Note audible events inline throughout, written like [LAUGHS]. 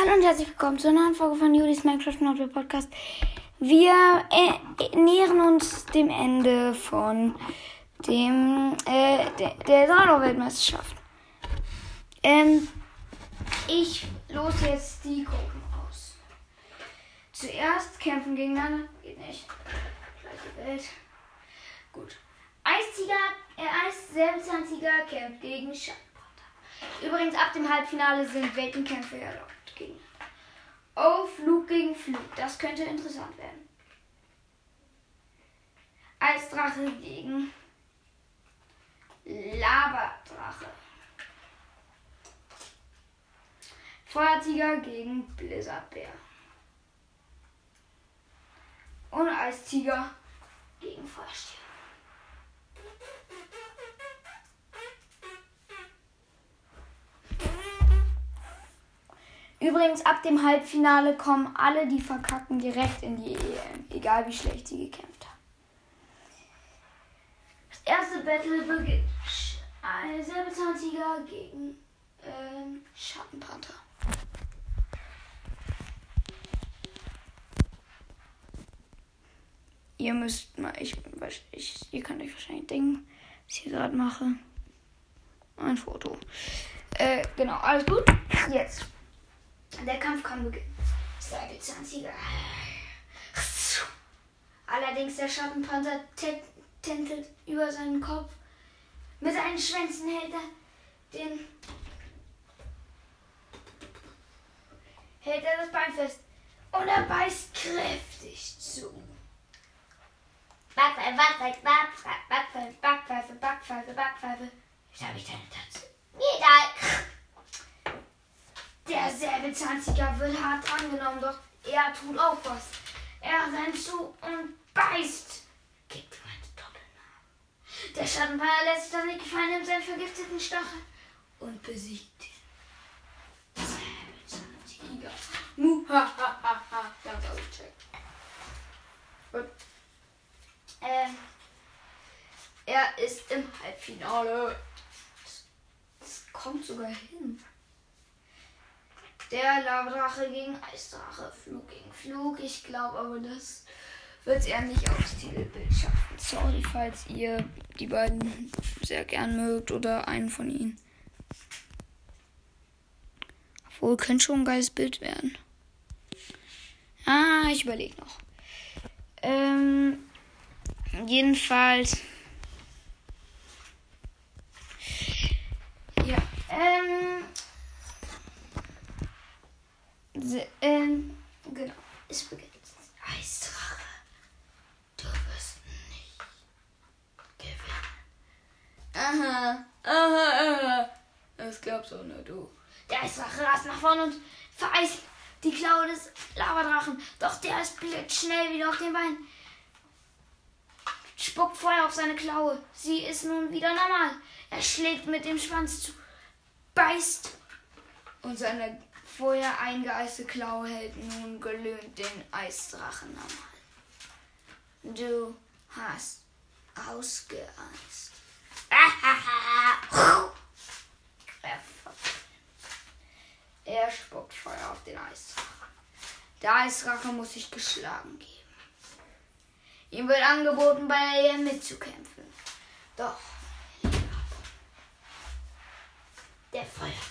Hallo und herzlich willkommen zur neuen Folge von Judis Minecraft Notable Podcast. Wir äh, nähern uns dem Ende von dem äh, der, der Salo-Weltmeisterschaft. Ähm, ich los jetzt die Gruppen aus. Zuerst kämpfen gegeneinander. Geht nicht. Gleiche Welt. Gut. Eistiger, äh, Eis-Säbelzahntiger kämpft gegen Schattenpanther. Übrigens, ab dem Halbfinale sind Weltenkämpfe erlaubt. Oh, Flug gegen Flug. Das könnte interessant werden. Eisdrache gegen Lavadrache. Feuertiger gegen Blizzardbär. Und Eistiger gegen Feuerstier. Übrigens, ab dem Halbfinale kommen alle, die verkacken, direkt in die EM. Egal wie schlecht sie gekämpft haben. Das erste Battle beginnt. Säbelzahntiger gegen ähm, Schattenpanther. Ihr müsst mal, ich, ich, ihr könnt euch wahrscheinlich denken, was ich gerade mache. Ein Foto. Äh, genau, alles gut. Jetzt. Der Kampf kann beginnen. Säbelzahntiger. Allerdings der Schattenpanther tändelt über seinen Kopf. Mit seinen Schwänzen hält er den. hält er das Bein fest. Und er beißt kräftig zu. Backpfeife, Backpfeife, Backpfeife, Backpfeife, Backpfeife, Backpfeife. Jetzt habe ich deine Tatze. Egal. Der Säbelzahntiger wird hart angenommen, doch er tut auch was. Er rennt zu und beißt. Gibt ihm einen Doppelnamen. Der Schattenpanther lässt sich das nicht gefallen, nimmt seinen vergifteten Stachel und besiegt den Säbelzahntiger. Muhahaha. Ganz ausgecheckt. Gut. Ähm, er ist im Halbfinale. Das kommt sogar hin. Der Lavadrache gegen Eisdrache. Flug gegen Flug. Ich glaube aber, das wird er nicht aufs Titelbild schaffen. Sorry, falls ihr die beiden sehr gern mögt oder einen von ihnen. Obwohl, könnte schon ein geiles Bild werden. Ah, ich überlege noch. Ähm, jedenfalls. Ähm, genau. Es beginnt. Eisdrache. Du wirst nicht gewinnen. Aha, aha, aha. Das glaubst auch nur du. Der Eisdrache rast nach vorne und vereist die Klaue des Lavadrachen. Doch der ist blitzschnell wieder auf den Beinen spuckt Feuer auf seine Klaue. Sie ist nun wieder normal. Er schlägt mit dem Schwanz zu, beißt und seine vorher eingeeiste Klaue hält nun gelöhnt den Eisdrachen am. Du hast ausgeeist. [LAUGHS] er spuckt Feuer auf den Eisdrachen. Der Eisdrache muss sich geschlagen geben. Ihm wird angeboten, bei ihr mitzukämpfen. Doch. Der Feuertiger.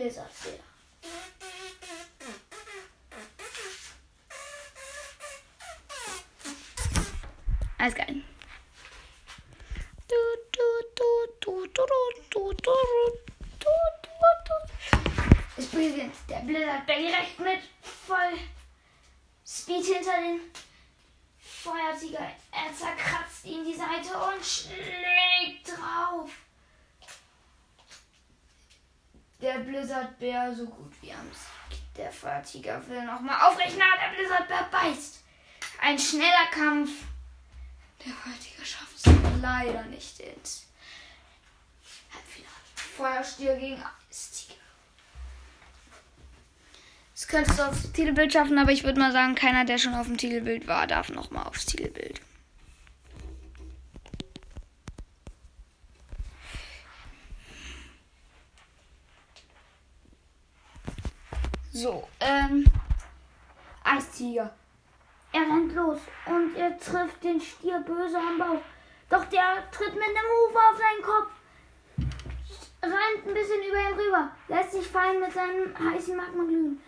Den Blizzardbär. Alles geil. Es beginnt der Blizzardbär direkt mit voll Speed hinter den Feuertiger. Er zerkratzt ihm die Seite und schlägt drauf. Der Blizzardbär so gut wie am Sieg. Der Feuertiger will nochmal aufrechnen, der Blizzardbär beißt. Ein schneller Kampf. Der Feuertiger schafft es leider nicht ins Halbfinale. Feuerstier gegen Eistiger. Das könntest du aufs Titelbild schaffen, aber ich würde mal sagen, keiner, der schon auf dem Titelbild war, darf nochmal aufs Titelbild. So, ähm. Eistiger. Er rennt los und er trifft den Stier böse am Bauch. Doch der tritt mit einem Hufe auf seinen Kopf. Rennt ein bisschen über ihn rüber. Lässt sich fallen mit seinem heißen Magma glühen.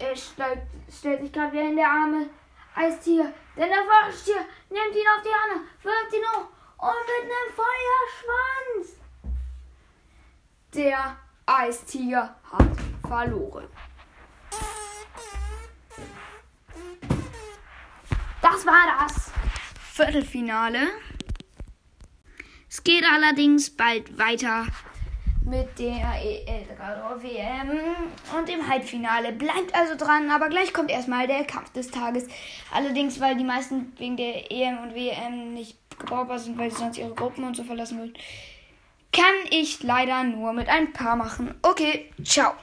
Er stellt, stellt sich gerade wieder in der Arme. Eistier. Denn der Feuerstier nimmt ihn auf die Arme, wirft ihn hoch und mit einem Feuerschwanz. Der Eistiger hat verloren. Das war das Viertelfinale. Es geht allerdings bald weiter mit der Eldrador WM und im Halbfinale. Bleibt also dran, aber gleich kommt erstmal der Kampf des Tages. Allerdings, weil die meisten wegen der EM und WM nicht gebrauchbar sind, weil sie sonst ihre Gruppen und so verlassen würden, kann ich leider nur mit ein paar machen. Okay, ciao.